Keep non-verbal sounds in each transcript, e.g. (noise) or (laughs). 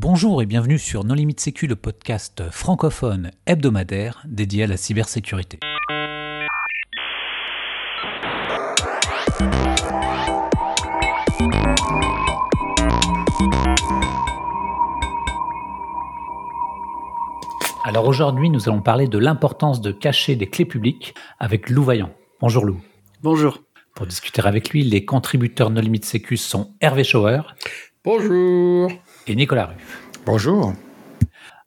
Bonjour et bienvenue sur Non Limite Sécu, le podcast francophone hebdomadaire dédié à la cybersécurité. Alors aujourd'hui, nous allons parler de l'importance de cacher des clés publiques avec Lou Vaillant. Bonjour Lou. Bonjour. Pour discuter avec lui, les contributeurs No Limite Sécu sont Hervé Schauer. Bonjour. Et Nicolas Ruff. Bonjour.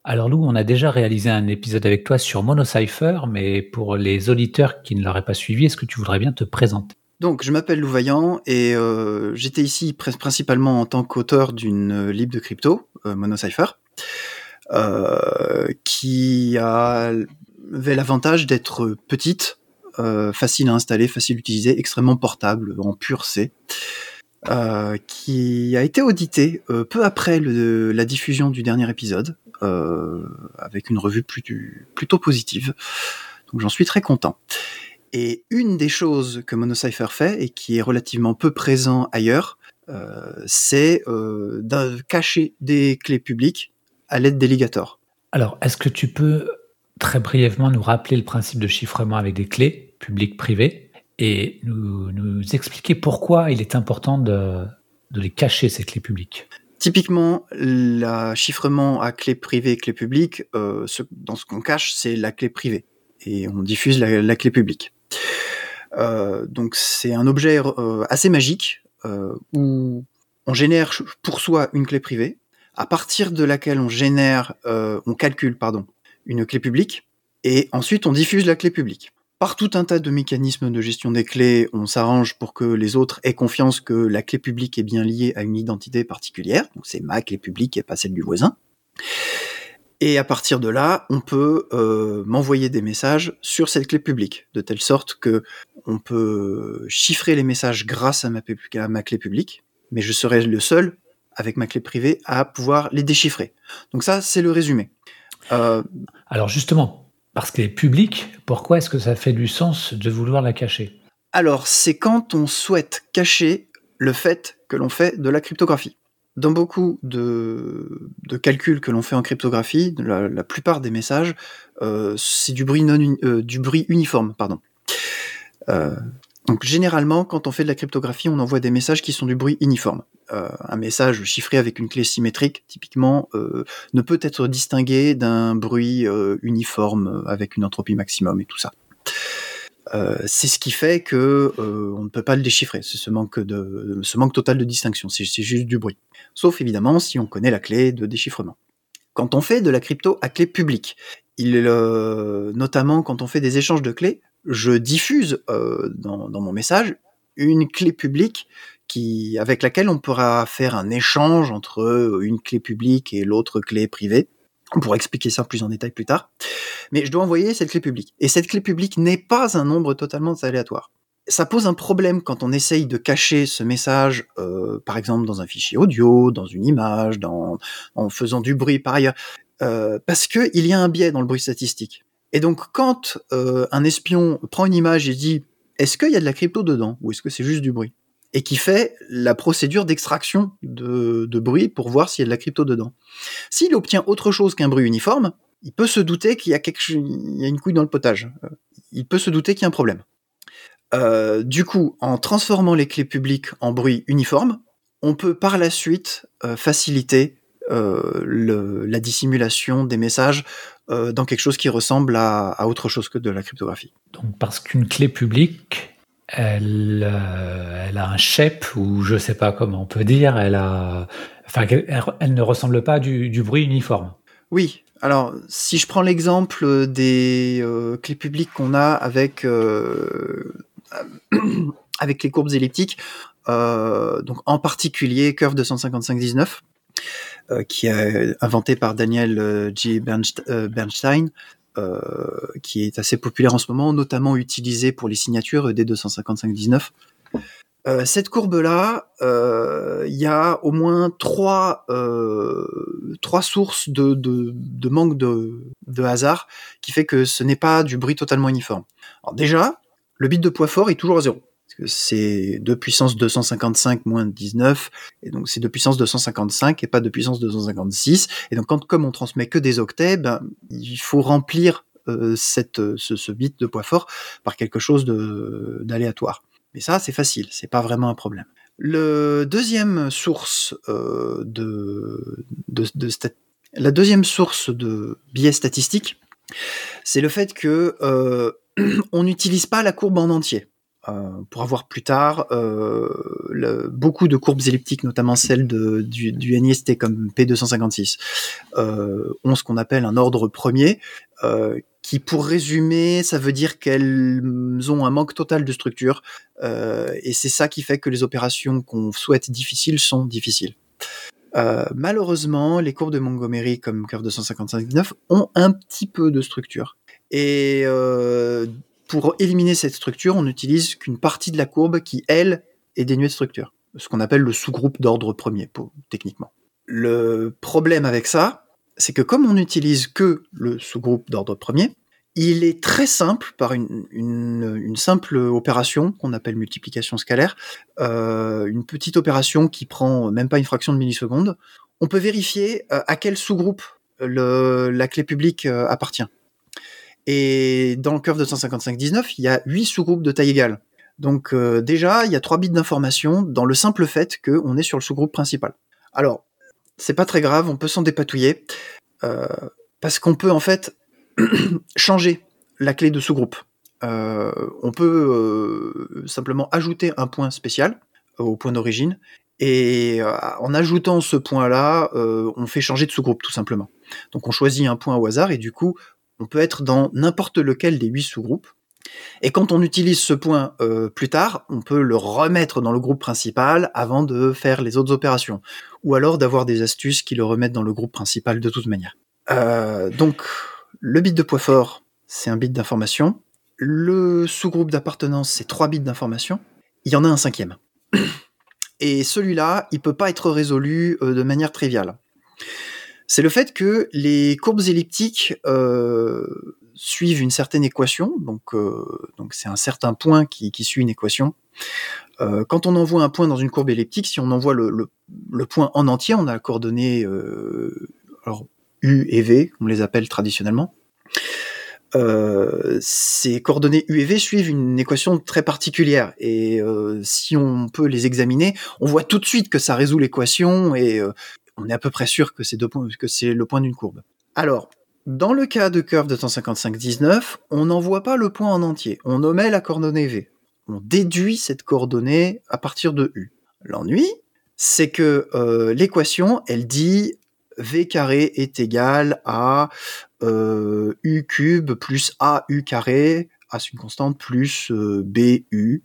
Alors Lou, on a déjà réalisé un épisode avec toi sur MonoCypher, mais pour les auditeurs qui ne l'auraient pas suivi, est-ce que tu voudrais bien te présenter? Donc, je m'appelle Lou Vaillant et euh, j'étais ici principalement en tant qu'auteur d'une libre de crypto, euh, MonoCypher, euh, qui avait l'avantage d'être petite, euh, facile à installer, facile à utiliser, extrêmement portable, en pur C, euh, qui a été audité euh, peu après le, la diffusion du dernier épisode, euh, avec une revue plus, plutôt positive. Donc j'en suis très content. Et une des choses que MonoCypher fait, et qui est relativement peu présent ailleurs, euh, c'est euh, de cacher des clés publiques à l'aide d'Alligator. Alors, est-ce que tu peux très brièvement nous rappeler le principe de chiffrement avec des clés publiques-privées et nous, expliquer pourquoi il est important de, les cacher, ces clés publiques Typiquement, le chiffrement à clé privée et clé publique, euh, dans ce qu'on cache, c'est la clé privée et on diffuse la, clé publique. Euh, donc c'est un objet euh, assez magique où on génère pour soi une clé privée, à partir de laquelle on génère, on calcule pardon, une clé publique, et ensuite on diffuse la clé publique. Par tout un tas de mécanismes de gestion des clés, on s'arrange pour que les autres aient confiance que la clé publique est bien liée à une identité particulière, donc c'est ma clé publique et pas celle du voisin. Et à partir de là, on peut euh, m'envoyer des messages sur cette clé publique, de telle sorte que on peut chiffrer les messages grâce à ma, clé publique, mais je serai le seul avec ma clé privée à pouvoir les déchiffrer. Donc ça, c'est le résumé. Euh... Alors justement, parce qu'elle est publique, pourquoi est-ce que ça fait du sens de vouloir la cacher? Alors, c'est quand on souhaite cacher le fait que l'on fait de la cryptographie. Dans beaucoup de, calculs que l'on fait en cryptographie, la, plupart des messages, euh, c'est du bruit euh, du bruit uniforme, pardon. Euh, donc généralement, quand on fait de la cryptographie, on envoie des messages qui sont du bruit uniforme. Euh, un message chiffré avec une clé symétrique, typiquement, euh, ne peut être distingué d'un bruit euh, uniforme avec une entropie maximum et tout ça. C'est ce qui fait que on ne peut pas le déchiffrer. C'est ce manque de, ce manque total de distinction. C'est juste du bruit. Sauf évidemment si on connaît la clé de déchiffrement. Quand on fait de la crypto à clé publique, il, notamment quand on fait des échanges de clés, je diffuse euh, dans, dans, mon message une clé publique qui, avec laquelle on pourra faire un échange entre une clé publique et l'autre clé privée. On pourra expliquer ça plus en détail plus tard. Mais je dois envoyer cette clé publique. Et cette clé publique n'est pas un nombre totalement aléatoire. Ça pose un problème quand on essaye de cacher ce message, euh, par exemple dans un fichier audio, dans une image, dans, en faisant du bruit par ailleurs, euh, parce qu'il y a un biais dans le bruit statistique. Et donc, quand euh, un espion prend une image et dit est-ce qu'il y a de la crypto dedans ou est-ce que c'est juste du bruit? Et qui fait la procédure d'extraction de, bruit pour voir s'il y a de la crypto dedans. S'il obtient autre chose qu'un bruit uniforme, il peut se douter qu'il y a une couille dans le potage. Il peut se douter qu'il y a un problème. Euh, du coup, en transformant les clés publiques en bruit uniforme, on peut par la suite euh, faciliter euh, la dissimulation des messages euh, dans quelque chose qui ressemble à, à, autre chose que de la cryptographie. Donc parce qu'une clé publique, elle, euh, elle a un shape ou je sais pas comment on peut dire, elle a, enfin, elle, elle ne ressemble pas du, du, bruit uniforme. Oui. Alors, si je prends l'exemple des euh, clés publiques qu'on a avec (coughs) avec les courbes elliptiques, donc en particulier Curve 25519 euh, qui est inventé par Daniel euh, G. Bernstein, euh, qui est assez populaire en ce moment, notamment utilisé pour les signatures ED25519. Euh, cette courbe-là, il euh, y a au moins trois, euh, sources de, manque de, de, hasard qui fait que ce n'est pas du bruit totalement uniforme. Alors déjà, le bit de poids fort est toujours à zéro. C'est de puissance 255 moins 19, et donc c'est de puissance 255 et pas de puissance 256. Et donc comme on transmet que des octets, ben, il faut remplir euh, cette, ce, bit de poids fort par quelque chose d'aléatoire. Mais ça, c'est facile, c'est pas vraiment un problème. Euh, la deuxième source de biais statistique, c'est le fait que euh, (clears throat) on n'utilise pas la courbe en entier. Euh, pour avoir plus tard euh, beaucoup de courbes elliptiques, notamment celles du, NIST comme P256, euh, ont ce qu'on appelle un ordre premier, qui pour résumer, ça veut dire qu'elles ont un manque total de structure, et c'est ça qui fait que les opérations qu'on souhaite difficiles sont difficiles. Malheureusement, les courbes de Montgomery comme curve 255-9 ont un petit peu de structure. Et pour éliminer cette structure, on n'utilise qu'une partie de la courbe qui, elle, est dénuée de structure. Ce qu'on appelle le sous-groupe d'ordre premier, techniquement. Le problème avec ça, c'est que comme on n'utilise que le sous-groupe d'ordre premier, il est très simple, par une, simple opération qu'on appelle multiplication scalaire, euh, une petite opération qui prend même pas une fraction de milliseconde, on peut vérifier euh, à quel sous-groupe la clé publique euh, appartient. Et dans le curve de 155-19, il y a 8 sous-groupes de taille égale. Donc euh, déjà, il y a 3 bits d'information dans le simple fait qu'on est sur le sous-groupe principal. Alors, c'est pas très grave, on peut s'en dépatouiller, euh, parce qu'on peut en fait (clears throat) changer la clé de sous-groupe. Euh, on peut simplement ajouter un point spécial au point d'origine, et en ajoutant ce point-là, on fait changer de sous-groupe tout simplement. Donc on choisit un point au hasard, et du coup, on peut être dans n'importe lequel des huit sous-groupes. Et quand on utilise ce point euh, plus tard, on peut le remettre dans le groupe principal avant de faire les autres opérations. Ou alors d'avoir des astuces qui le remettent dans le groupe principal de toute manière. Euh, donc, le bit de poids fort, c'est un bit d'information. Le sous-groupe d'appartenance, c'est trois bits d'information. Il y en a un cinquième. Et celui-là, il peut pas être résolu euh, de manière triviale c'est le fait que les courbes elliptiques euh, suivent une certaine équation, donc euh, donc c'est un certain point qui, suit une équation. Euh, quand on envoie un point dans une courbe elliptique, si on envoie le, point en entier, on a la coordonnée alors u et v, on les appelle traditionnellement. Ces coordonnées U et V suivent une équation très particulière et si on peut les examiner, on voit tout de suite que ça résout l'équation et on est à peu près sûr que c'est le point d'une courbe. Alors, dans le cas de curve de 155-19, on n'envoie pas le point en entier, on omet la coordonnée V. On déduit cette coordonnée à partir de U. L'ennui, c'est que euh, l'équation, elle dit V carré est égal à euh, U cube plus AU carré, A c'est une constante, plus euh, BU.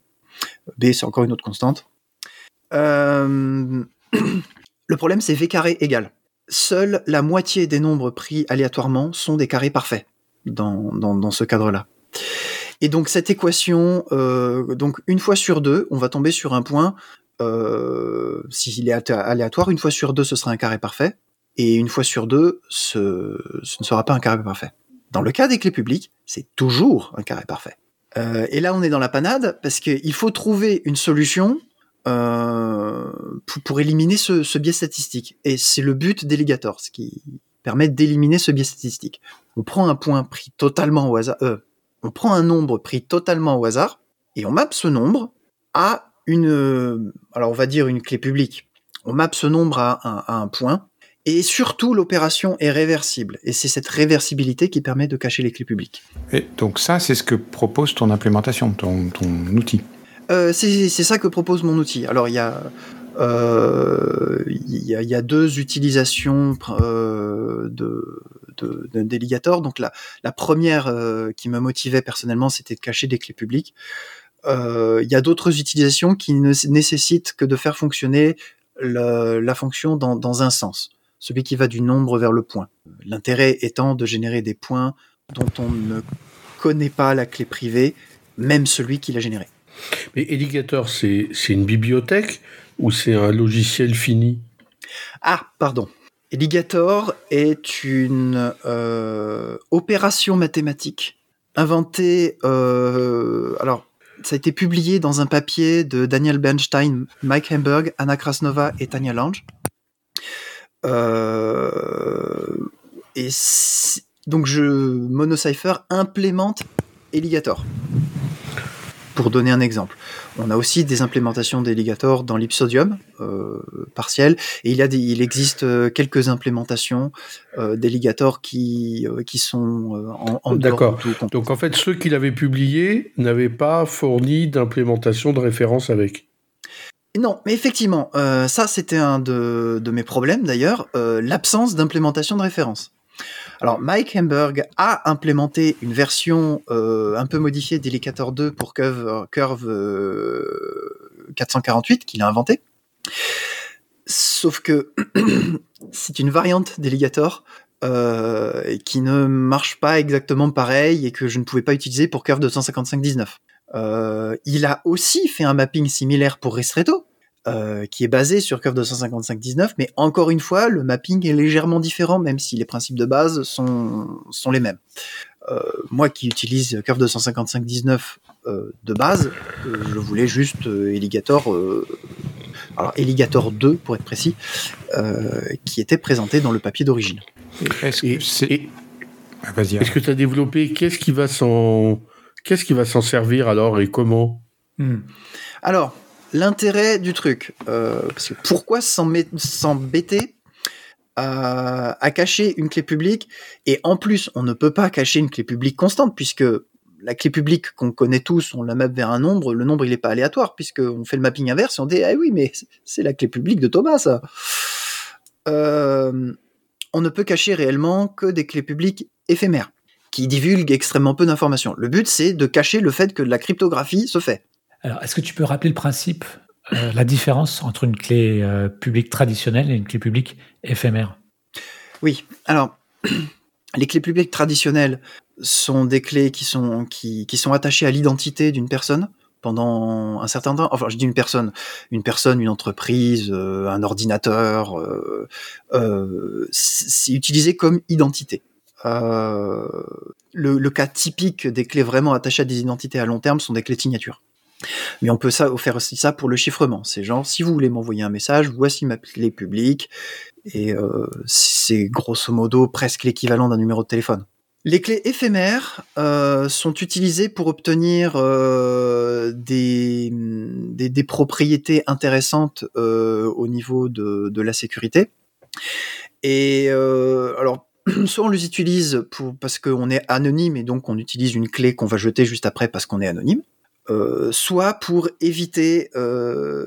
B c'est encore une autre constante. (clears throat) Le problème, c'est v carré égal. Seule la moitié des nombres pris aléatoirement sont des carrés parfaits dans, dans, ce cadre-là. Et donc cette équation, euh, donc une fois sur deux, on va tomber sur un point. Euh, S'il est aléatoire, une fois sur deux, ce sera un carré parfait, et une fois sur deux, ce, ce ne sera pas un carré parfait. Dans le cas des clés publiques, c'est toujours un carré parfait. Euh, et là, on est dans la panade parce qu'il faut trouver une solution euh, pour, éliminer ce, ce, biais statistique. Et c'est le but d'Eligator, ce qui permet d'éliminer ce biais statistique. On prend un point pris totalement au hasard, euh, on prend un nombre pris totalement au hasard, et on mappe ce nombre à une, alors on va dire une clé publique. On mappe ce nombre à un, point, et surtout l'opération est réversible. Et c'est cette réversibilité qui permet de cacher les clés publiques. Et donc ça, c'est ce que propose ton implémentation, ton outil. Euh, c'est ça que propose mon outil. Alors il y a euh, il y, a, y, a, deux utilisations euh, de, de, de Donc la, la première euh, qui me motivait personnellement, c'était de cacher des clés publiques. Euh, il y a d'autres utilisations qui ne nécessitent que de faire fonctionner le, la fonction dans, dans, un sens, celui qui va du nombre vers le point. L'intérêt étant de générer des points dont on ne connaît pas la clé privée, même celui qui l'a généré. Mais Edigator, c'est une bibliothèque ou c'est un logiciel fini? Ah, pardon. Edigator est une euh, opération mathématique inventée. Euh, alors, ça a été publié dans un papier de Daniel Bernstein, Mike Hamburg, Anna Krasnova et Tanya Lange. Euh, et donc je Monocypher implémente Alligator. Pour donner un exemple, on a aussi des implémentations d'Alligator dans l'Ipsodium euh, partiel, et il, y a des, il existe euh, quelques implémentations euh, d'Alligator qui, euh, qui sont en, en D'accord. Donc en fait, ceux qu'il avait publiés n'avaient pas fourni d'implémentation de référence avec. Non, mais effectivement, ça c'était un de, de, mes problèmes d'ailleurs, l'absence d'implémentation de référence. Alors Mike Hamburg a implémenté une version euh, un peu modifiée d'Illicator 2 pour Curve, Curve 448 qu'il a inventé. Sauf que (clears throat) c'est une variante d'Alligator euh, qui ne marche pas exactement pareil et que je ne pouvais pas utiliser pour Curve 255.19. Euh, il a aussi fait un mapping similaire pour Restreto, euh, qui est basé sur Curve 255.19, mais encore une fois, le mapping est légèrement différent, même si les principes de base sont, sont les mêmes. Euh, moi qui utilise Curve 255.19 euh, de base, euh, je voulais juste Alligator, alors Alligator 2 pour être précis, qui était présenté dans le papier d'origine. Est-ce que c'est... Ah, Est-ce que tu as développé Qu'est-ce qui va s'en Qu'est-ce qui va s'en servir alors et comment? Hmm. Alors, l'intérêt du truc, euh, pourquoi s'embêter à, à, cacher une clé publique? Et en plus, on ne peut pas cacher une clé publique constante, puisque la clé publique qu'on connaît tous, on la map vers un nombre, le nombre il n'est pas aléatoire, puisqu'on fait le mapping inverse et on dit Ah oui, mais c'est la clé publique de Thomas, ça euh, On ne peut cacher réellement que des clés publiques éphémères qui divulgue extrêmement peu d'informations. Le but, c'est de cacher le fait que la cryptographie se fait. Alors, est-ce que tu peux rappeler le principe, euh, la différence entre une clé euh, publique traditionnelle et une clé publique éphémère? Oui. Alors, (clears throat) les clés publiques traditionnelles sont des clés qui sont, attachées à l'identité d'une personne pendant un certain temps. Enfin, je dis une personne, une personne, une entreprise, euh, un ordinateur. C'est utilisé comme identité. Le, le, cas typique des clés vraiment attachées à des identités à long terme sont des clés de signature. Mais on peut faire aussi ça pour le chiffrement. C'est genre, si vous voulez m'envoyer un message, voici ma clé publique, et euh, c'est grosso modo presque l'équivalent d'un numéro de téléphone. Les clés éphémères euh, sont utilisées pour obtenir euh, des, propriétés intéressantes au niveau de, la sécurité. Et alors, (clears throat) soit on les utilise pour, parce qu'on est anonyme et donc on utilise une clé qu'on va jeter juste après parce qu'on est anonyme. Euh, soit pour éviter euh,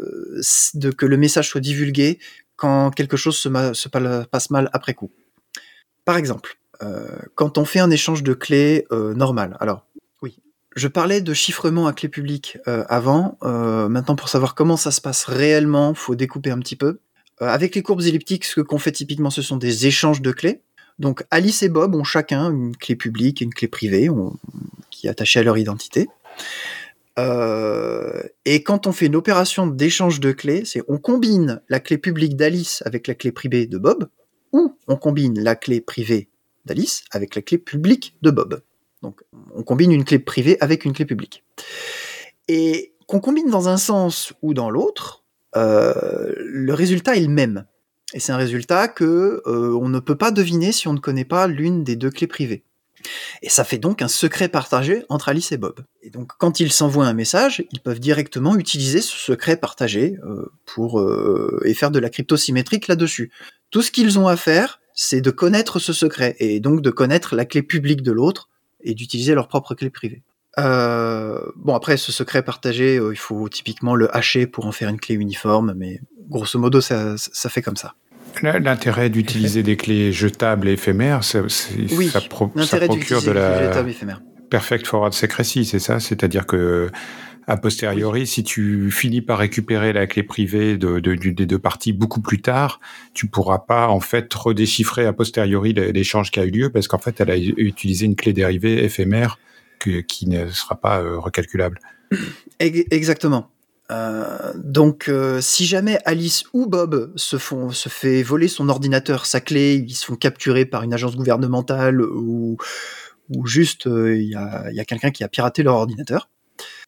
que le message soit divulgué quand quelque chose se, passe mal après coup. Par exemple, euh, quand on fait un échange de clés normal. Alors, oui, je parlais de chiffrement à clé publique avant. maintenant, pour savoir comment ça se passe réellement, faut découper un petit peu. avec les courbes elliptiques, ce qu'on fait typiquement, ce sont des échanges de clés. Donc Alice et Bob ont chacun une clé publique et une clé privée qui est attachée à leur identité. Euh, et quand on fait une opération d'échange de clés, c'est on combine la clé publique d'Alice avec la clé privée de Bob, ou on combine la clé privée d'Alice avec la clé publique de Bob. Donc on combine une clé privée avec une clé publique. Et qu'on combine dans un sens ou dans l'autre, euh, le résultat est le même. Et c'est un résultat que euh, on ne peut pas deviner si on ne connaît pas l'une des deux clés privées. Et ça fait donc un secret partagé entre Alice et Bob. Et donc quand ils s'envoient un message, ils peuvent directement utiliser ce secret partagé euh, pour euh, et faire de la crypto symétrique là-dessus. Tout ce qu'ils ont à faire, c'est de connaître ce secret et donc de connaître la clé publique de l'autre et d'utiliser leur propre clé privée. Euh, bon après ce secret partagé, il faut typiquement le hacher pour en faire une clé uniforme, mais grosso modo ça fait comme ça. L'intérêt d'utiliser des clés jetables et éphémères, ça, oui, ça, pro ça procure de la perfect forward secrecy, c'est ça? C'est-à-dire que a posteriori, oui. si tu finis par récupérer la clé privée de, de, de, des deux parties beaucoup plus tard, tu pourras pas en fait redéchiffrer a posteriori l'échange qui a eu lieu parce qu'en fait, elle a utilisé une clé dérivée éphémère que, qui ne sera pas euh, recalculable. Exactement. Euh, donc, euh, si jamais Alice ou Bob se font fait voler son ordinateur, sa clé, ils se font capturer par une agence gouvernementale ou juste il euh, y a, y a quelqu'un qui a piraté leur ordinateur,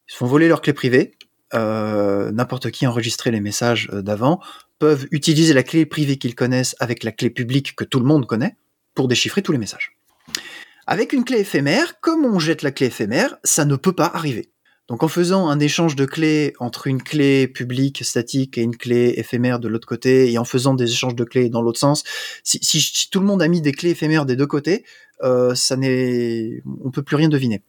Ils se font voler leur clé privée. N'importe qui enregistrait les messages d'avant peuvent utiliser la clé privée qu'ils connaissent avec la clé publique que tout le monde connaît pour déchiffrer tous les messages. Avec une clé éphémère, comme on jette la clé éphémère, ça ne peut pas arriver. Donc en faisant un échange de clés entre une clé publique statique et une clé éphémère de l'autre côté, et en faisant des échanges de clés dans l'autre sens, si, tout le monde a mis des clés éphémères des deux côtés, euh, ça n'est, on peut plus rien deviner.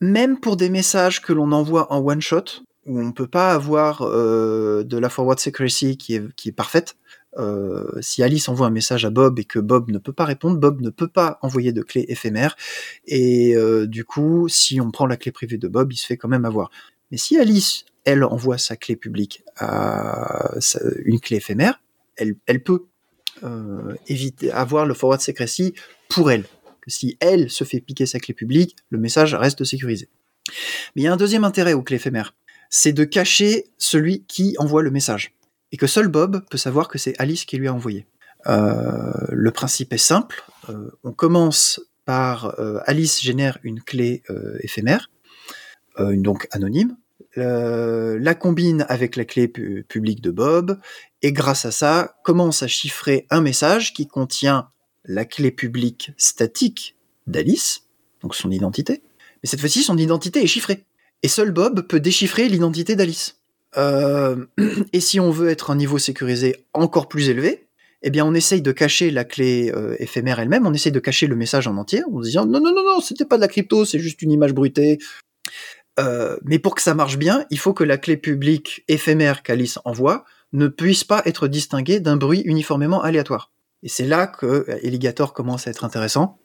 Même pour des messages que l'on envoie en one shot, où on peut pas avoir euh, de la forward secrecy qui est, qui est parfaite, euh, si Alice envoie un message à Bob et que Bob ne peut pas répondre, Bob ne peut pas envoyer de clé éphémère. Et euh, du coup, si on prend la clé privée de Bob, il se fait quand même avoir. Mais si Alice, elle, envoie sa clé publique à une clé éphémère, elle, peut euh, éviter avoir le forward secrecy pour elle. Si elle se fait piquer sa clé publique, le message reste sécurisé. Mais il y a un deuxième intérêt aux clés éphémères, c'est de cacher celui qui envoie le message et que seul Bob peut savoir que c'est Alice qui lui a envoyé. Euh, le principe est simple. Euh, on commence par euh, Alice génère une clé éphémère, donc anonyme, la combine avec la clé publique de Bob, et grâce à ça, commence à chiffrer un message qui contient la clé publique statique d'Alice, donc son identité, mais cette fois-ci, son identité est chiffrée. Et seul Bob peut déchiffrer l'identité d'Alice. Euh, (clears throat) et si on veut être un niveau sécurisé encore plus élevé, eh bien, on essaye de cacher la clé euh, éphémère elle-même, on essaye de cacher le message en entier, en disant non, non, non, non, c'était pas de la crypto, c'est juste une image bruitée. Euh, mais pour que ça marche bien, il faut que la clé publique éphémère qu'Alice envoie ne puisse pas être distinguée d'un bruit uniformément aléatoire. Et c'est là que Alligator commence à être intéressant.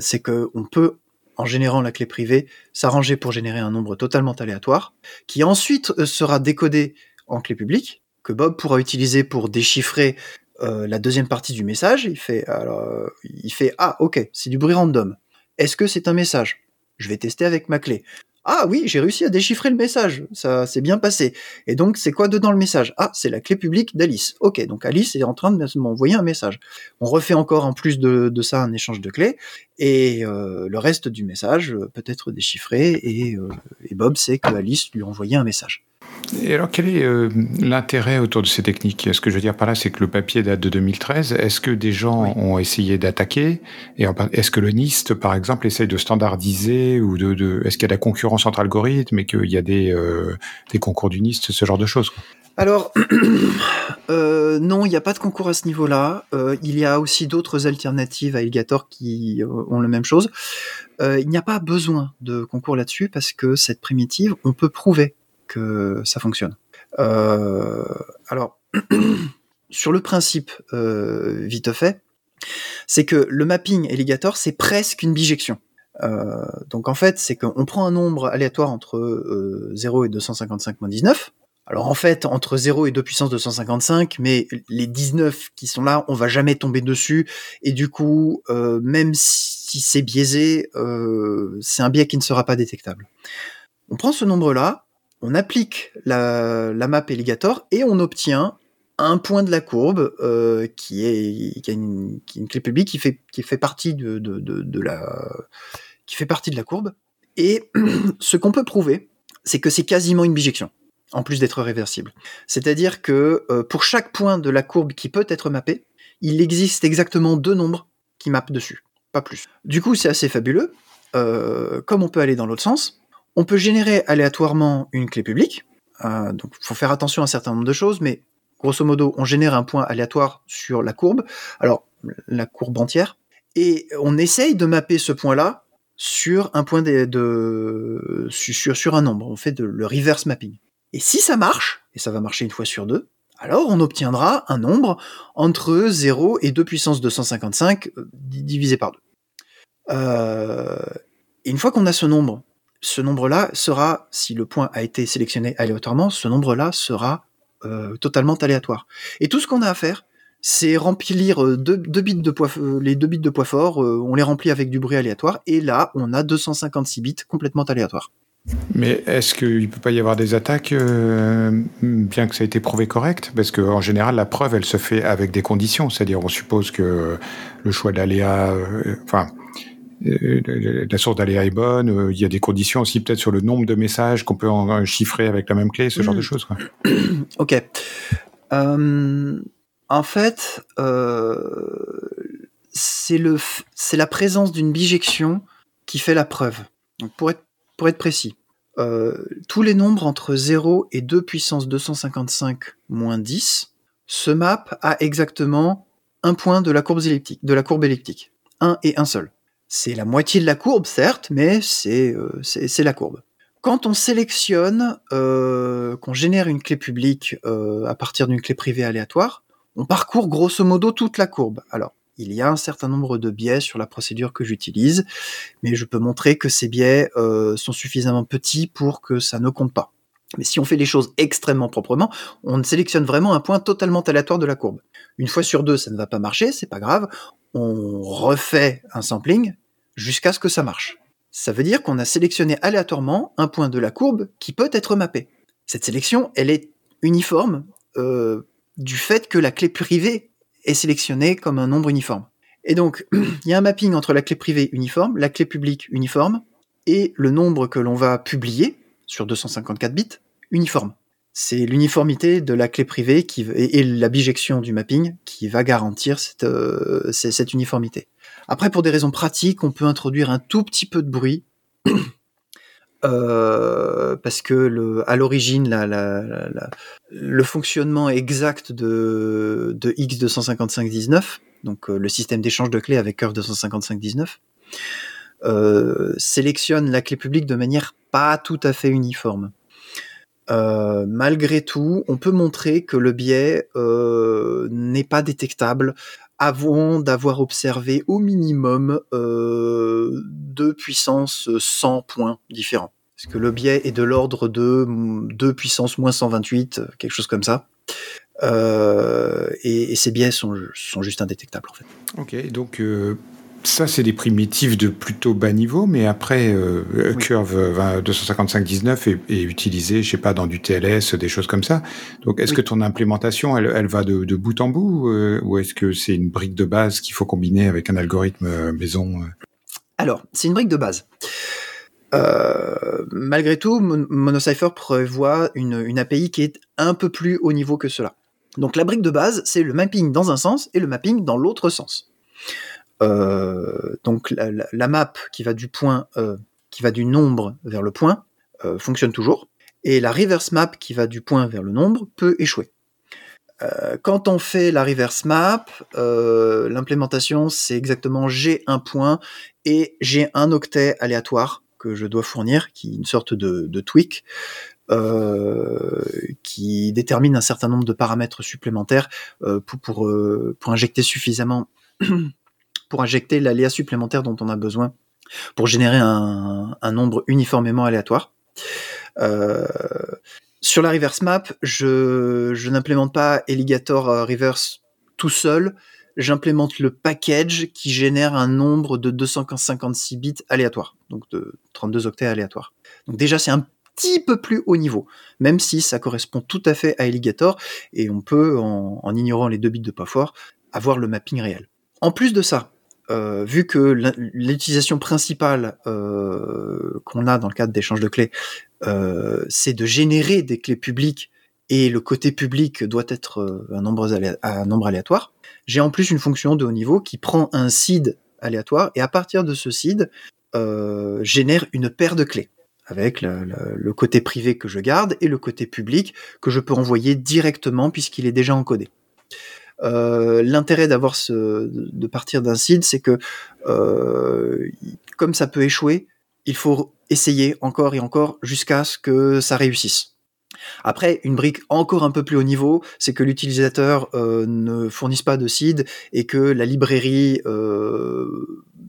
c'est que on peut en générant la clé privée, s'arranger pour générer un nombre totalement aléatoire, qui ensuite euh, sera décodé en clé publique, que Bob pourra utiliser pour déchiffrer euh, la deuxième partie du message. Il fait, alors, euh, il fait Ah, ok, c'est du bruit random. Est-ce que c'est un message? Je vais tester avec ma clé. Ah oui, j'ai réussi à déchiffrer le message, ça s'est bien passé. Et donc, c'est quoi dedans le message? Ah, c'est la clé publique d'Alice. Ok, donc Alice est en train de m'envoyer un message. On refait encore en plus de, ça un échange de clés, et euh, le reste du message peut être déchiffré, et, euh, et Bob sait que Alice lui a envoyé un message. Et alors, quel est euh, l'intérêt autour de ces techniques? Ce que je veux dire par là, c'est que le papier date de 2013. Est-ce que des gens ont essayé d'attaquer? Et est-ce que le NIST, par exemple, essaye de standardiser ou de, est-ce qu'il y a de la concurrence entre algorithmes et qu'il y a des, euh, des concours du NIST, ce genre de choses Alors, (clears throat) euh, non, il n'y a pas de concours à ce niveau-là. il y a aussi d'autres alternatives à Alligator qui ont la même chose. il n'y a pas besoin de concours là-dessus parce que cette primitive, on peut prouver que ça fonctionne. Euh, alors, (clears throat) sur le principe euh, vite fait, c'est que le mapping alligator, c'est presque une bijection. Euh, donc en fait, c'est qu'on prend un nombre aléatoire entre 0 et 255 moins 19. Alors en fait, entre 0 et 2 puissance 255, mais les 19 qui sont là, on va jamais tomber dessus. Et du coup, même si c'est biaisé, c'est un biais qui ne sera pas détectable. On prend ce nombre-là, on applique la, map Alligator et on obtient un point de la courbe euh, qui est une, clé publique qui fait qui fait partie de, de, la qui fait partie de la courbe. Et (clears throat) ce qu'on peut prouver c'est que c'est quasiment une bijection en plus d'être réversible. C'est-à-dire que euh, pour chaque point de la courbe qui peut être mappé il existe exactement deux nombres qui mappent dessus pas plus. Du coup c'est assez fabuleux. Euh, comme on peut aller dans l'autre sens on peut générer aléatoirement une clé publique. Euh, donc, il faut faire attention à un certain nombre de choses, mais grosso modo, on génère un point aléatoire sur la courbe. Alors, la courbe entière. Et on essaye de mapper ce point-là sur un point de, sur, un nombre. On fait le reverse mapping. Et si ça marche, et ça va marcher une fois sur deux, alors on obtiendra un nombre entre 0 et 2 puissance 255 euh, divisé par 2. Euh, et une fois qu'on a ce nombre, ce nombre-là sera, si le point a été sélectionné aléatoirement, ce nombre-là sera euh, totalement aléatoire. Et tout ce qu'on a à faire, c'est remplir euh, euh, les deux bits de poids fort, on les remplit avec du bruit aléatoire, et là, on a 256 bits complètement aléatoires. Mais est-ce qu'il ne peut pas y avoir des attaques, bien que ça ait été prouvé correct? Parce qu'en général, la preuve, elle se fait avec des conditions. C'est-à-dire, on suppose que le choix d'aléa, enfin, la source d'aléa est bonne. Il y a des conditions aussi peut-être sur le nombre de messages qu'on peut en chiffrer avec la même clé, ce genre de hmm. choses. Quoi. (clears throat) ok. en fait, c'est le, c'est la présence d'une bijection qui fait la preuve. Donc pour être, pour être précis, tous les nombres entre 0 et 2 puissance 255 moins 10 se mappent à exactement un point de la courbe elliptique. De la courbe elliptique. Un et un seul. C'est la moitié de la courbe, certes, mais c'est euh, la courbe. Quand on sélectionne, euh, qu'on génère une clé publique euh, à partir d'une clé privée aléatoire, on parcourt grosso modo toute la courbe. Alors, il y a un certain nombre de biais sur la procédure que j'utilise, mais je peux montrer que ces biais sont suffisamment petits pour que ça ne compte pas. Mais si on fait les choses extrêmement proprement, on sélectionne vraiment un point totalement aléatoire de la courbe. Une fois sur deux, ça ne va pas marcher, c'est pas grave. On refait un sampling jusqu'à ce que ça marche. Ça veut dire qu'on a sélectionné aléatoirement un point de la courbe qui peut être mappé. Cette sélection, elle est uniforme euh, du fait que la clé privée est sélectionnée comme un nombre uniforme. Et donc, (clears throat) il y a un mapping entre la clé privée uniforme, la clé publique uniforme, et le nombre que l'on va publier, sur 254 bits, uniforme. C'est l'uniformité de la clé privée qui, et, la bijection du mapping qui va garantir cette, euh, cette uniformité. Après, pour des raisons pratiques, on peut introduire un tout petit peu de bruit. (clears throat) Euh, parce que à l'origine, le fonctionnement exact de, de X25519, donc euh, le système d'échange de clés avec Curve 25519, euh, sélectionne la clé publique de manière pas tout à fait uniforme. Malgré tout, on peut montrer que le biais n'est pas détectable avant d'avoir observé au minimum deux puissances 100 points différents. Parce que le biais est de l'ordre de 2 puissance moins 128, quelque chose comme ça. et, ces biais sont, sont, juste indétectables en fait. Ok, donc ça, c'est des primitives de plutôt bas niveau, mais après, euh, Curve 25519 est, est, utilisé, je sais pas, dans du TLS, des choses comme ça. Donc, est-ce que ton implémentation, elle, elle va de, de, bout en bout, euh, ou est-ce que c'est une brique de base qu'il faut combiner avec un algorithme euh, maison Alors, c'est une brique de base. malgré tout, Monocypher prévoit une, une API qui est un peu plus haut niveau que cela. Donc, la brique de base, c'est le mapping dans un sens et le mapping dans l'autre sens. Euh, donc la, map qui va du point, euh, qui va du nombre vers le point, euh, fonctionne toujours, et la reverse map qui va du point vers le nombre peut échouer. quand on fait la reverse map, l'implémentation c'est exactement j'ai un point et j'ai un octet aléatoire que je dois fournir, qui est une sorte de, tweak, qui détermine un certain nombre de paramètres supplémentaires pour, pour, pour, injecter suffisamment (clears throat) pour injecter l'aléa supplémentaire dont on a besoin pour générer un, nombre uniformément aléatoire. Euh, sur la reverse map, je, n'implémente pas Alligator euh, reverse tout seul, j'implémente le package qui génère un nombre de 256 bits aléatoire, donc de 32 octets aléatoires. Donc déjà c'est un petit peu plus haut niveau, même si ça correspond tout à fait à Alligator, et on peut, en, en ignorant les deux bits de pas fort, avoir le mapping réel. En plus de ça, euh, vu que l'utilisation principale euh, qu'on a dans le cadre d'échange de clés, euh, c'est de générer des clés publiques et le côté public doit être un nombre, un nombre aléatoire, j'ai en plus une fonction de haut niveau qui prend un seed aléatoire et à partir de ce seed génère une paire de clés avec le côté privé que je garde et le côté public que je peux envoyer directement puisqu'il est déjà encodé. Euh, l'intérêt d'avoir de partir d'un seed, c'est que euh, comme ça peut échouer, il faut essayer encore et encore jusqu'à ce que ça réussisse. Après, une brique encore un peu plus haut niveau, c'est que l'utilisateur euh, ne fournisse pas de seed et que la librairie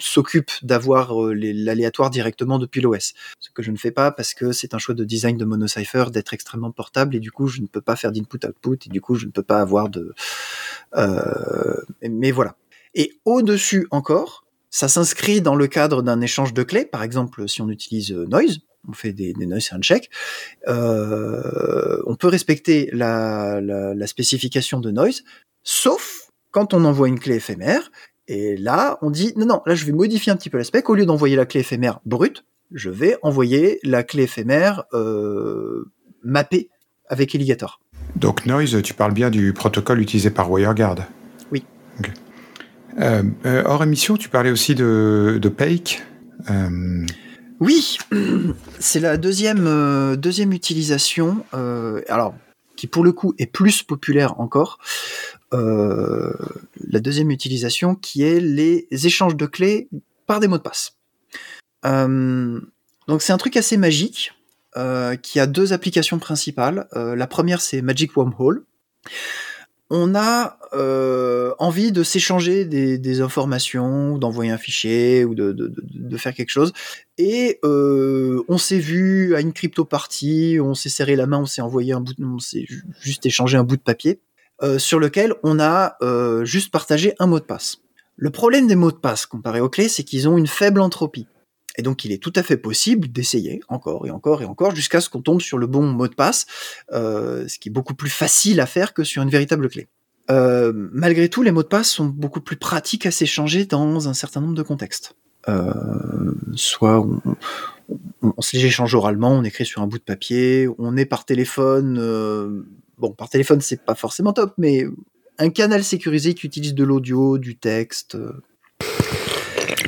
s'occupe d'avoir euh, l'aléatoire directement depuis l'OS. Ce que je ne fais pas parce que c'est un choix de design de MonoCypher d'être extrêmement portable et du coup je ne peux pas faire d'input-output et du coup je ne peux pas avoir de... mais voilà. Et au-dessus encore, ça s'inscrit dans le cadre d'un échange de clés. Par exemple, si on utilise Noise, on fait des, noise euh, on peut respecter la, spécification de noise, sauf quand on envoie une clé éphémère Et là, on dit non, non, là je vais modifier un petit peu l'aspect. Au lieu d'envoyer la clé éphémère brute, je vais envoyer la clé éphémère euh, mappée avec Alligator. Donc Noise, tu parles bien du protocole utilisé par WireGuard Oui. Euh, euh, hors émission, tu parlais aussi de, de Pake. Oui, (clears throat) c'est la deuxième, deuxième utilisation. alors, qui pour le coup est plus populaire encore. La deuxième utilisation qui est les échanges de clés par des mots de passe. donc c'est un truc assez magique euh, qui a deux applications principales. Euh, la première, c'est Magic Wormhole. On a euh, envie de s'échanger des, informations, d'envoyer un fichier ou de, faire quelque chose. Et on s'est vu à une crypto party, on s'est serré la main, on s'est envoyé un bout, on s'est juste échangé un bout de papier sur lequel on a juste partagé un mot de passe. Le problème des mots de passe comparé aux clés, c'est qu'ils ont une faible entropie. Et donc, il est tout à fait possible d'essayer encore et encore et encore jusqu'à ce qu'on tombe sur le bon mot de passe, euh, ce qui est beaucoup plus facile à faire que sur une véritable clé. Euh, malgré tout, les mots de passe sont beaucoup plus pratiques à s'échanger dans un certain nombre de contextes. Euh, soit on, on, se les échange oralement, on écrit sur un bout de papier, on est par téléphone. Bon, par téléphone, c'est pas forcément top, mais un canal sécurisé qui utilise de l'audio, du texte.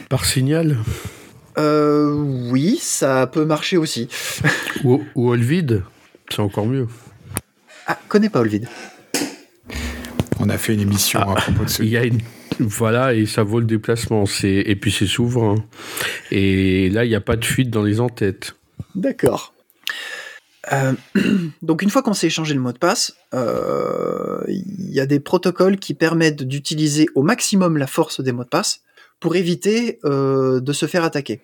Par signal? Euh, oui, ça peut marcher aussi. (laughs) ou, ou Olvid, c'est encore mieux. Ah, connais pas Olvid. On a fait une émission à propos de ce. Il y a une... Voilà, et ça vaut le déplacement. Et puis c'est souverain. Et là, il n'y a pas de fuite dans les entêtes. D'accord. Euh, (clears throat) donc une fois qu'on s'est échangé le mot de passe, euh, il y a des protocoles qui permettent d'utiliser au maximum la force des mots de passe pour éviter euh, de se faire attaquer.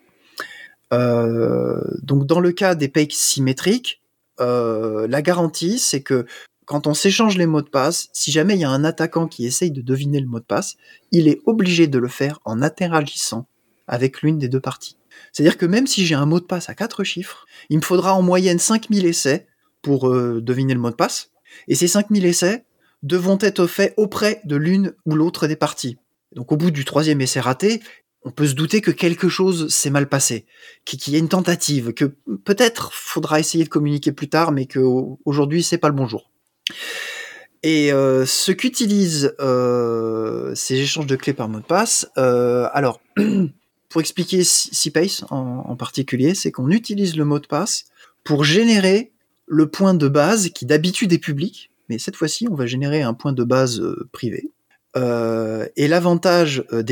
Donc dans le cas des fakes symétriques, la garantie c'est que quand on s'échange les mots de passe, si jamais il y a un attaquant qui essaye de deviner le mot de passe, il est obligé de le faire en interagissant avec l'une des deux parties. C'est-à-dire que même si j'ai un mot de passe à quatre chiffres, il me faudra en moyenne 5000 essais pour deviner le mot de passe, et ces 5000 essais devront être faits auprès de l'une ou l'autre des parties. Donc au bout du troisième essai raté, on peut se douter que quelque chose s'est mal passé, qu'il y a une tentative, que peut-être faudra essayer de communiquer plus tard, mais que aujourd'hui c'est pas le bon jour. Et euh, ce qu'utilisent euh, ces échanges de clés par mot de passe, euh, alors (clears throat) pour expliquer CPace en, particulier, c'est qu'on utilise le mot de passe pour générer le point de base qui d'habitude est public, mais cette fois-ci on va générer un point de base privé euh, et l'avantage euh,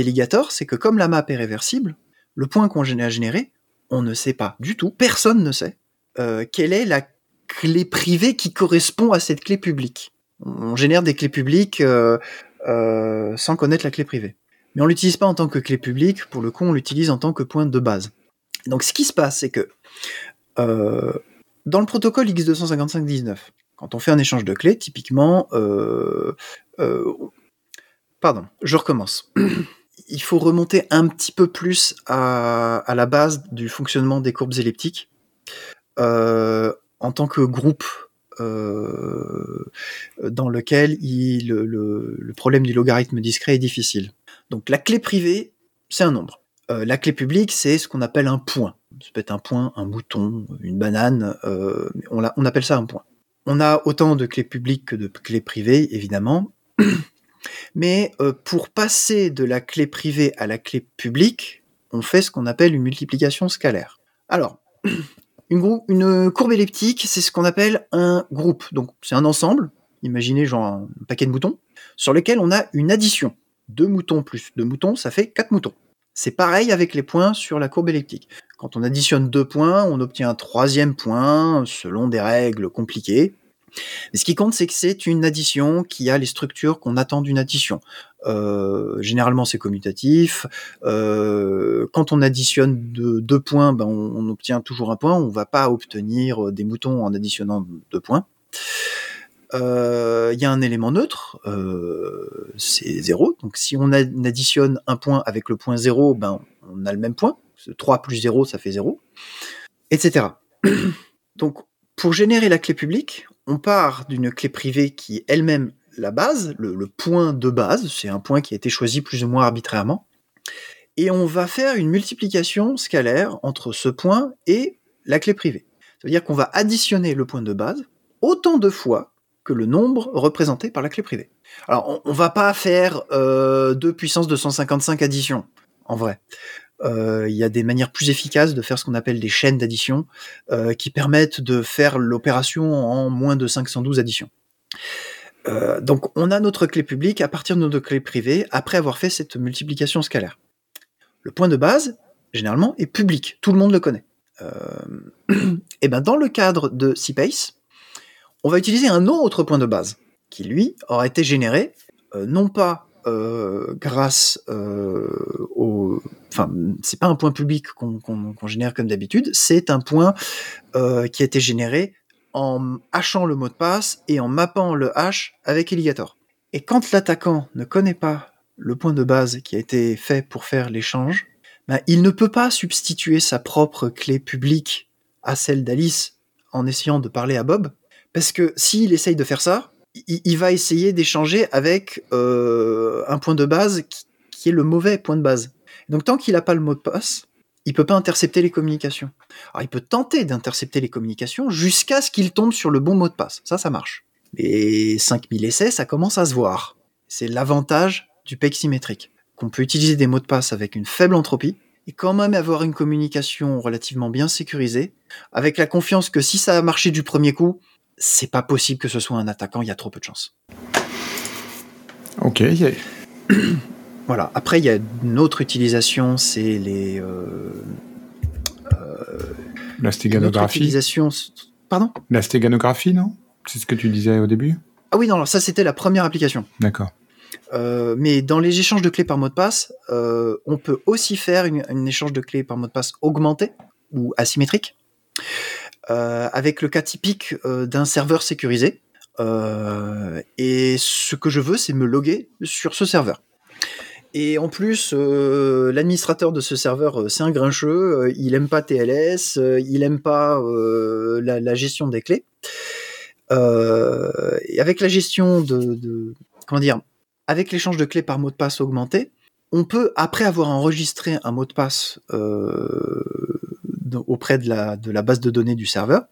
c'est que comme la map est réversible, le point qu'on a généré, on ne sait pas du tout, personne ne sait, euh, quelle est la clé privée qui correspond à cette clé publique. On génère des clés publiques sans connaître la clé privée. Mais on l'utilise pas en tant que clé publique, pour le coup on l'utilise en tant que point de base. Donc ce qui se passe, c'est que dans le protocole X255-19, quand on fait un échange de clés, typiquement, euh, Pardon, je recommence. (clears throat) Il faut remonter un petit peu plus à, la base du fonctionnement des courbes elliptiques. Euh, en tant que groupe euh, dans lequel le, problème du logarithme discret est difficile. Donc la clé privée, c'est un nombre. Euh, la clé publique, c'est ce qu'on appelle un point. Ça peut être un point, un bouton, une banane, on, on appelle ça un point. On a autant de clés publiques que de clés privées, évidemment. (clears throat) Mais euh, pour passer de la clé privée à la clé publique, on fait ce qu'on appelle une multiplication scalaire. Alors, (clears throat) une, une courbe elliptique, c'est ce qu'on appelle un groupe. Donc, c'est un ensemble, imaginez genre un paquet de moutons, sur lequel on a une addition. Deux moutons plus deux moutons, ça fait quatre moutons. C'est pareil avec les points sur la courbe elliptique. Quand on additionne deux points, on obtient un troisième point selon des règles compliquées. Mais ce qui compte, c'est que c'est une addition qui a les structures qu'on attend d'une addition. Euh, généralement, c'est commutatif. Euh, quand on additionne deux, points, ben, on, obtient toujours un point. On ne va pas obtenir des moutons en additionnant deux points. Euh, il y a un élément neutre, c'est 0. Donc si on, additionne un point avec le point 0, ben, on a le même point. 3 plus 0, ça fait 0. Etc. (clears throat) Donc pour générer la clé publique, on part d'une clé privée qui elle-même la base, le, point de base, c'est un point qui a été choisi plus ou moins arbitrairement, et on va faire une multiplication scalaire entre ce point et la clé privée. Ça veut dire qu'on va additionner le point de base autant de fois le nombre représenté par la clé privée. Alors, on, ne va pas faire euh, 2 puissance 255 additions, en vrai. Euh, il y a des manières plus efficaces de faire ce qu'on appelle des chaînes d'addition, euh, qui permettent de faire l'opération en moins de 512 additions. Euh, donc on a notre clé publique à partir de notre clé privée après avoir fait cette multiplication scalaire. Le point de base, généralement, est public, tout le monde le connaît. (clears throat) et ben dans le cadre de CPACE, on va utiliser un autre point de base qui lui aura été généré non pas euh, grâce euh, au, enfin, c'est pas un point public qu'on génère comme d'habitude, c'est un point euh, qui a été généré en hachant le mot de passe et en mappant le hash avec Alligator. Et quand l'attaquant ne connaît pas le point de base qui a été fait pour faire l'échange, ben, il ne peut pas substituer sa propre clé publique à celle d'Alice en essayant de parler à Bob, parce que s'il essaye de faire ça, il, va essayer d'échanger avec euh, un point de base qui, est le mauvais point de base. Donc tant qu'il n'a pas le mot de passe, il peut pas intercepter les communications. Alors il peut tenter d'intercepter les communications jusqu'à ce qu'il tombe sur le bon mot de passe. Ça, ça marche. Et 5000 essais, ça commence à se voir. C'est l'avantage du PEC symétrique. Qu'on peut utiliser des mots de passe avec une faible entropie et quand même avoir une communication relativement bien sécurisée, avec la confiance que si ça a marché du premier coup, c'est pas possible que ce soit un attaquant, il y a trop peu de chance. Ok. (clears throat) voilà. Après, il y a une autre utilisation, c'est les. Euh, euh, la stéganographie. Utilisation... Pardon? La stéganographie, non? C'est ce que tu disais au début? Ah oui, non, ça c'était la première application. D'accord. Euh, mais dans les échanges de clés par mot de passe, on peut aussi faire un échange de clés par mot de passe augmenté ou asymétrique. Euh, avec le cas typique euh, d'un serveur sécurisé. Euh, et ce que je veux, c'est me loguer sur ce serveur. Et en plus, l'administrateur de ce serveur, c'est un grincheux, il aime pas TLS, il aime pas la, gestion des clés. et avec la gestion de, de comment dire, avec l'échange de clés par mot de passe augmenté, on peut, après avoir enregistré un mot de passe auprès de la, de la base de données du serveur.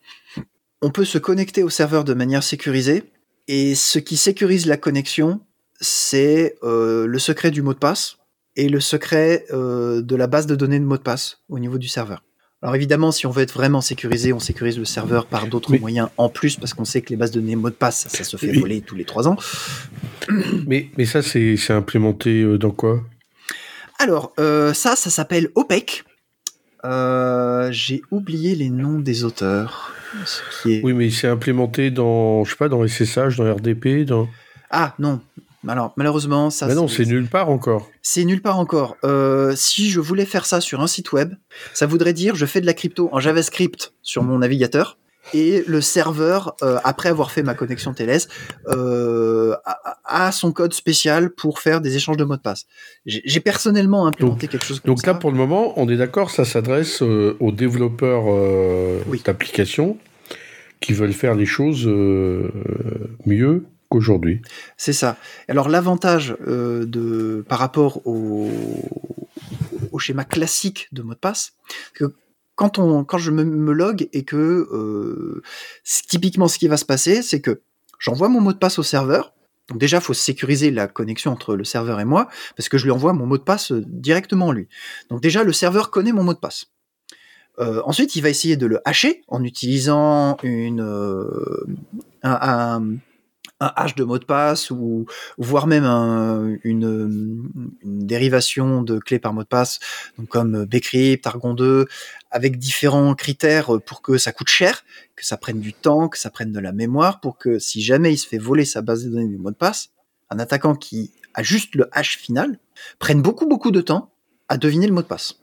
On peut se connecter au serveur de manière sécurisée et ce qui sécurise la connexion, c'est euh, le secret du mot de passe et le secret euh, de la base de données de mot de passe au niveau du serveur. Alors évidemment, si on veut être vraiment sécurisé, on sécurise le serveur par d'autres moyens en plus, parce qu'on sait que les bases de données mot de passe, ça se fait voler tous les trois ans. Mais, mais ça, c'est implémenté euh, dans quoi? Alors, ça, ça s'appelle OPEC. Euh, j'ai oublié les noms des auteurs. Oui, mais c'est implémenté dans, je sais pas, dans SSH, dans RDP, dans. Ah non. Alors malheureusement, ça. Mais non, c'est nulle part encore. C'est nulle part encore. Euh, si je voulais faire ça sur un site web, ça voudrait dire je fais de la crypto en JavaScript sur mon navigateur et le serveur, euh, après avoir fait ma connexion TLS, euh, a, son code spécial pour faire des échanges de mots de passe. J'ai personnellement implémenté quelque chose comme donc ça. Donc là, pour le moment, on est d'accord, ça s'adresse euh, aux développeurs d'applications qui veulent faire les choses mieux qu'aujourd'hui. C'est ça. Alors l'avantage de par rapport au, au schéma classique de mot de passe, que quand on, quand je me, me log et que euh, typiquement ce qui va se passer, c'est que j'envoie mon mot de passe au serveur. Donc déjà, il faut sécuriser la connexion entre le serveur et moi, parce que je lui envoie mon mot de passe euh, directement lui. Donc déjà, le serveur connaît mon mot de passe. Euh, ensuite, il va essayer de le hacher en utilisant une, euh, un, un hash de mot de passe ou voire même une, dérivation de clé par mot de passe, donc comme Bcrypt, Argon 2, avec différents critères pour que ça coûte cher, que ça prenne du temps, que ça prenne de la mémoire, pour que si jamais il se fait voler sa base de données du mot de passe, un attaquant qui a juste le hash final prenne beaucoup beaucoup de temps à deviner le mot de passe.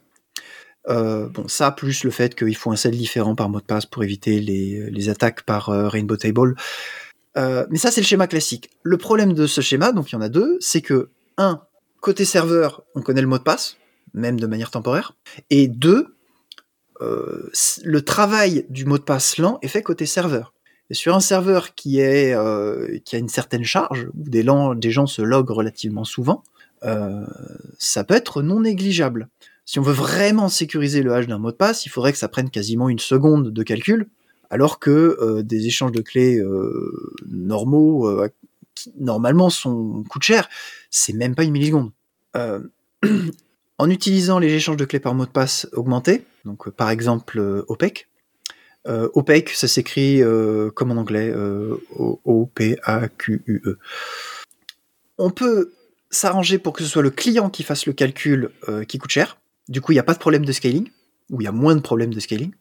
Euh, bon, ça plus le fait qu'il faut un sel différent par mot de passe pour éviter les, attaques par euh, Rainbow Table. Euh, mais ça, c'est le schéma classique. Le problème de ce schéma, donc il y en a deux, c'est que, un, côté serveur, on connaît le mot de passe, même de manière temporaire, et deux, euh, le travail du mot de passe lent est fait côté serveur. sur un serveur qui, qui a une certaine charge, où des, des gens se loguent relativement souvent, ça peut être non négligeable. Si on veut vraiment sécuriser le hash d'un mot de passe, il faudrait que ça prenne quasiment une seconde de calcul, alors que des échanges de clés normaux, qui normalement sont, coûtent cher, c'est même pas une milliseconde. (clears throat) en utilisant les échanges de clés par mot de passe augmentés, donc par exemple OPEC, euh, OPEC, ça s'écrit euh, comme en anglais, euh, O-P-A-Q-U-E. On peut s'arranger pour que ce soit le client qui fasse le calcul qui coûte cher. Du coup, il n'y a pas de problème de scaling, ou il y a moins de problèmes de scaling.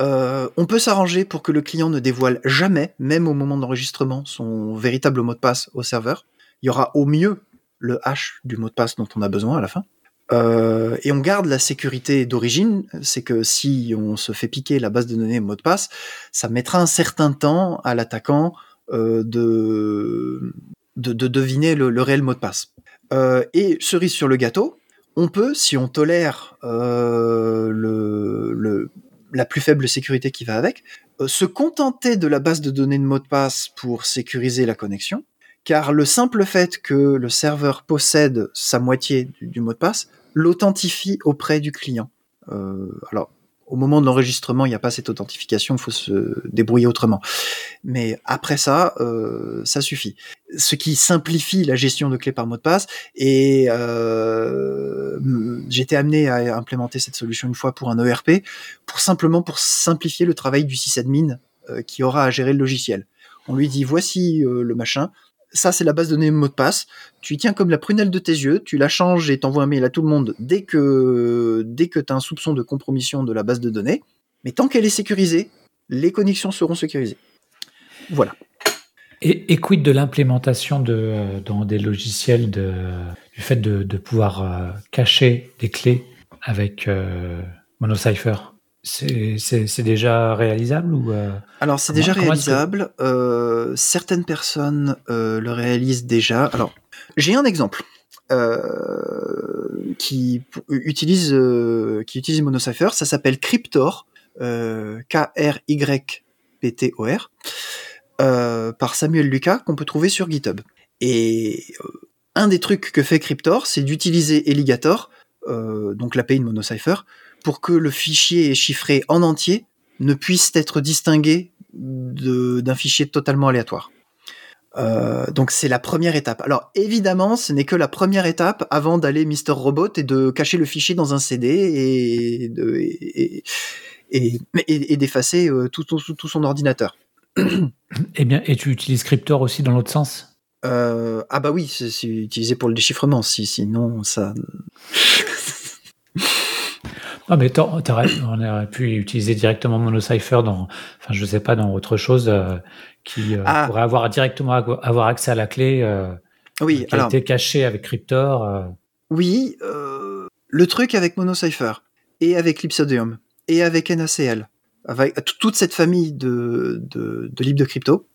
On peut s'arranger pour que le client ne dévoile jamais, même au moment d'enregistrement, son véritable mot de passe au serveur. Il y aura au mieux le hash du mot de passe dont on a besoin à la fin. Euh, et on garde la sécurité d'origine, c'est que si on se fait piquer la base de données mot de passe, ça mettra un certain temps à l'attaquant euh, de, de, deviner le, réel mot de passe. Euh, et cerise sur le gâteau, on peut, si on tolère le, la plus faible sécurité qui va avec, se contenter de la base de données de mot de passe pour sécuriser la connexion, car le simple fait que le serveur possède sa moitié du mot de passe l'authentifie auprès du client. Euh, alors, au moment de l'enregistrement, il n'y a pas cette authentification, il faut se débrouiller autrement. Mais après ça, euh, ça suffit. Ce qui simplifie la gestion de clés par mot de passe. Et euh, été amené à implémenter cette solution une fois pour un ERP, pour simplement pour simplifier le travail du sysadmin euh, qui aura à gérer le logiciel. On lui dit voici euh, le machin, ça c'est la base de données mot de passe. Tu y tiens comme la prunelle de tes yeux, tu la changes et t'envoies un mail à tout le monde dès que dès que tu as un soupçon de compromission de la base de données. Mais tant qu'elle est sécurisée, les connexions seront sécurisées. Voilà. Et, quid de l'implémentation de, dans des logiciels de, du fait de, pouvoir euh, cacher des clés avec euh, MonoCypher c'est déjà réalisable ou euh, Alors c'est déjà réalisable. Euh, certaines personnes euh, le réalisent déjà. Alors j'ai un exemple qui utilise qui utilise MonoCypher. Ça s'appelle Cryptor, K R Y P T O R, par Samuel Lucas qu'on peut trouver sur GitHub. Et un des trucs que fait Cryptor, c'est d'utiliser Alligator, donc l'API de MonoCypher, pour que le fichier chiffré en entier ne puisse être distingué d'un fichier totalement aléatoire. Euh, donc c'est la première étape. Alors évidemment, ce n'est que la première étape avant d'aller Mister Robot et de cacher le fichier dans un CD et, et, et, d'effacer euh, tout, tout, son ordinateur. Eh bien, et tu utilises Cryptor aussi dans l'autre sens? Euh, Ah bah oui, c'est utilisé pour le déchiffrement. Si, sinon, ça. Ah, mais on aurait pu utiliser directement MonoCypher dans, enfin, je sais pas, dans autre chose euh, qui euh, ah. pourrait avoir directement avoir accès à la clé. Euh, oui, qui a été cachée avec Cryptor. Oui, le truc avec MonoCypher et avec Lipsodium et avec NaCl, avec toute cette famille de, de, de libres de crypto,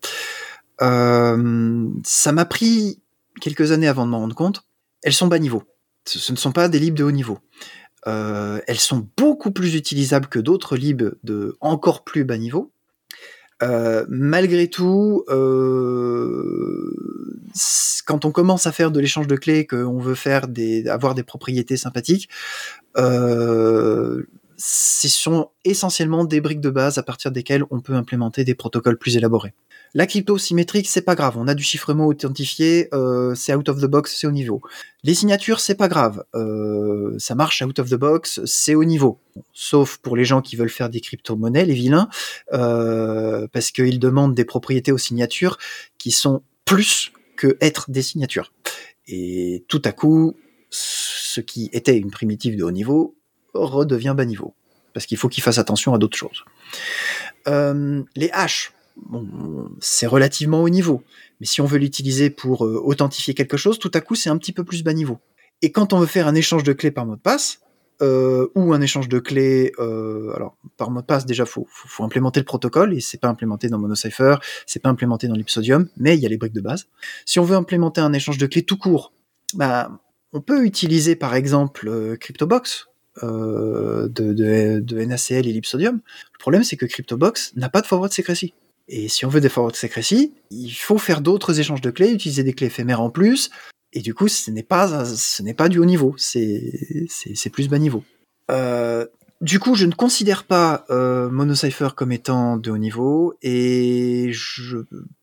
ça m'a pris quelques années avant de m'en rendre compte. Elles sont bas niveau. Ce ne sont pas des libres de haut niveau. Euh, elles sont beaucoup plus utilisables que d'autres libs de encore plus bas niveau. Euh, malgré tout, euh, quand on commence à faire de l'échange de clés, qu'on veut faire des, avoir des propriétés sympathiques, ce sont essentiellement des briques de base à partir desquelles on peut implémenter des protocoles plus élaborés. La crypto symétrique, c'est pas grave, on a du chiffrement authentifié, euh, c'est out of the box, c'est au niveau. Les signatures, c'est pas grave, euh, ça marche out of the box, c'est au niveau. Sauf pour les gens qui veulent faire des crypto-monnaies, les vilains, euh, parce qu'ils demandent des propriétés aux signatures qui sont plus que être des signatures. Et tout à coup, ce qui était une primitive de haut niveau redevient bas niveau, parce qu'il faut qu'ils fassent attention à d'autres choses. les haches, bon, c'est relativement haut niveau. Mais si on veut l'utiliser pour euh, authentifier quelque chose, tout à coup, c'est un petit peu plus bas niveau. Et quand on veut faire un échange de clés par mot de passe, euh, ou un échange de clés, euh, alors par mot de passe déjà faut, faut, implémenter le protocole et c'est pas implémenté dans MonoCypher, c'est pas implémenté dans l'Ipsodium, mais il y a les briques de base. Si on veut implémenter un échange de clés tout court, bah on peut utiliser par exemple CryptoBox de, de, de, NaCl et l'Ipsodium. Le problème c'est que CryptoBox n'a pas de forward secrecy. Et si on veut des forward secrecy, il faut faire d'autres échanges de clés, utiliser des clés éphémères en plus. Et du coup, ce n'est pas, ce n'est pas du haut niveau, c'est, c'est, plus bas niveau. Euh, du coup, je ne considère pas euh, Monocypher comme étant de haut niveau et je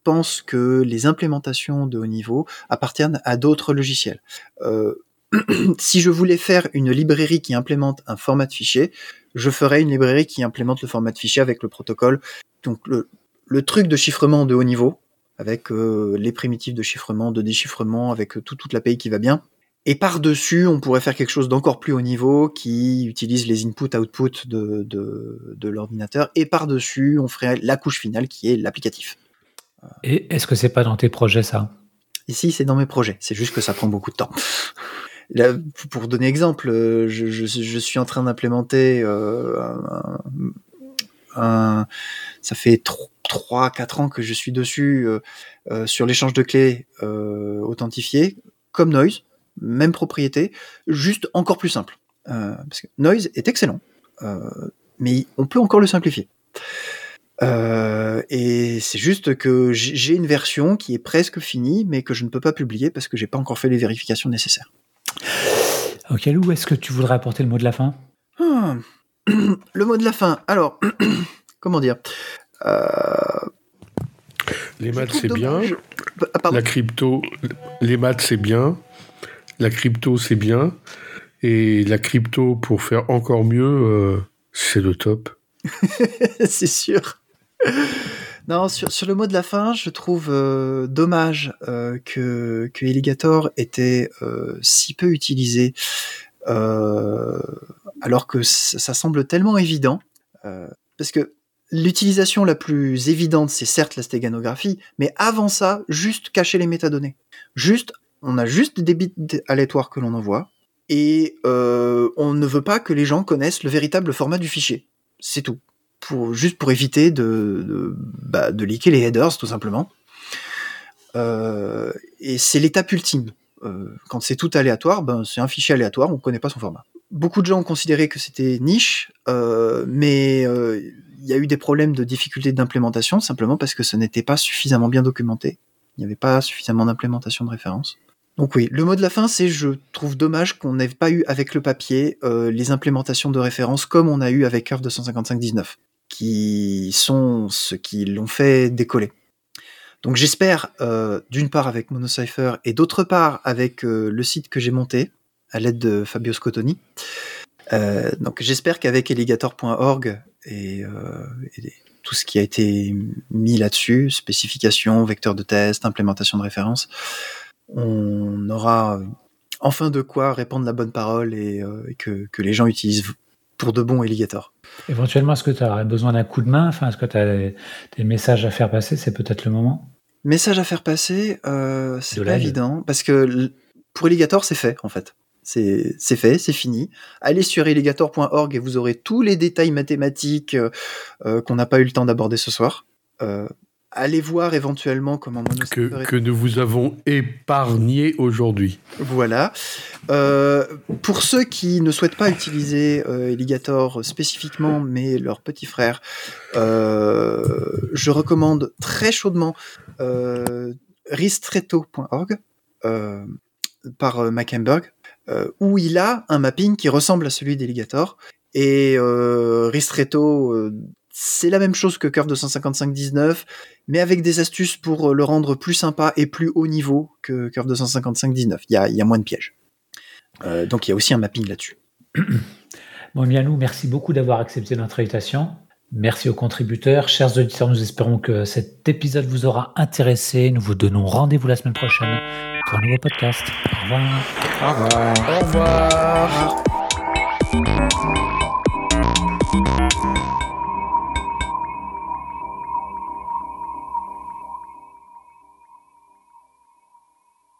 pense que les implémentations de haut niveau appartiennent à d'autres logiciels. Euh, (clears throat) si je voulais faire une librairie qui implémente un format de fichier, je ferais une librairie qui implémente le format de fichier avec le protocole. Donc le, le truc de chiffrement de haut niveau, avec euh, les primitifs de chiffrement, de déchiffrement, avec euh, tout, toute l'API qui va bien. Et par-dessus, on pourrait faire quelque chose d'encore plus haut niveau qui utilise les input-output de, de, de l'ordinateur. Et par-dessus, on ferait la couche finale qui est l'applicatif. Et est-ce que c'est pas dans tes projets ça? Ici, c'est dans mes projets. C'est juste que ça prend beaucoup de temps. Pour donner exemple, euh, je, suis en train d'implémenter euh, ça fait 3-4 ans que je suis dessus euh, sur l'échange de clés euh, comme Noise, même propriété, juste encore plus simple. parce que Noise est excellent, mais on peut encore le simplifier. et c'est juste que j'ai une version qui est presque finie, mais que je ne peux pas publier parce que j'ai pas encore fait les vérifications nécessaires. Ok, Lou, est-ce que tu voudrais apporter le mot de la fin? Ah. (clears throat) Le mot de la fin. Alors, (clears throat) comment dire? Euh, les maths, c'est bien. Ah, la crypto, les maths, c'est bien. La crypto, c'est bien. Et la crypto, pour faire encore mieux, euh, c'est le top. (laughs) c'est sûr. Non, sur, le mot de la fin, je trouve euh, dommage que, que Alligator était si peu utilisé, alors que ça semble tellement évident. parce que L'utilisation la plus évidente, c'est certes la stéganographie, mais avant ça, juste cacher les métadonnées. Juste, on a juste des bits aléatoires que l'on envoie, et euh, on ne veut pas que les gens connaissent le véritable format du fichier. C'est tout. Pour, juste pour éviter de, de, bah, les headers, tout simplement. Euh, et c'est l'étape ultime. Euh, quand c'est tout aléatoire, ben, c'est un fichier aléatoire, on ne connaît pas son format. Beaucoup de gens ont considéré que c'était niche, euh, mais il y a eu des problèmes de difficulté d'implémentation simplement parce que ce n'était pas suffisamment bien documenté. Il n'y avait pas suffisamment d'implémentation de référence. Donc oui, le mot de la fin, c'est je trouve dommage qu'on n'ait pas eu avec le papier les implémentations de référence comme on a eu avec Curve 255.19, qui sont ce qui l'ont fait décoller. Donc j'espère, euh, d'une part avec Monocypher et d'autre part avec euh, le site que j'ai monté à l'aide de Fabio Scotoni. donc j'espère qu'avec alligator.org et, euh, tout ce qui a été mis là-dessus, spécification, vecteur de test, implémentation de référence, on aura enfin de quoi répandre la bonne parole et, euh, que, les gens utilisent pour de bons alligators. Éventuellement, est-ce que tu as besoin d'un coup de main? Enfin, Est-ce que tu as des, des, messages à faire passer? C'est peut-être le moment Message à faire passer, euh, c'est pas évident, parce que pour Alligator, c'est fait, en fait. C'est fait, c'est fini. Allez sur alligator.org et vous aurez tous les détails mathématiques euh, euh, qu'on n'a pas eu le temps d'aborder ce soir. Euh, allez voir éventuellement comment que, que nous vous avons épargné aujourd'hui. Voilà. Euh, pour ceux qui ne souhaitent pas utiliser euh, Alligator spécifiquement, mais leur petit frère, euh, je recommande très chaudement ristretto.org par Mackenberg euh, où il a un mapping qui ressemble à celui d'Alligator. Et euh, Ristretto, euh, c'est la même chose que Curve 255-19, mais avec des astuces pour euh, le rendre plus sympa et plus haut niveau que Curve 255-19. Il y a, y a, moins de pièges. Euh, donc il y a aussi un mapping là-dessus. (clears throat) Bon, Mianou, merci beaucoup d'avoir accepté notre invitation. Merci aux contributeurs. Chers auditeurs, nous espérons que cet épisode vous aura intéressé. Nous vous donnons rendez-vous la semaine prochaine pour un nouveau podcast. Au revoir. Au revoir. Au revoir.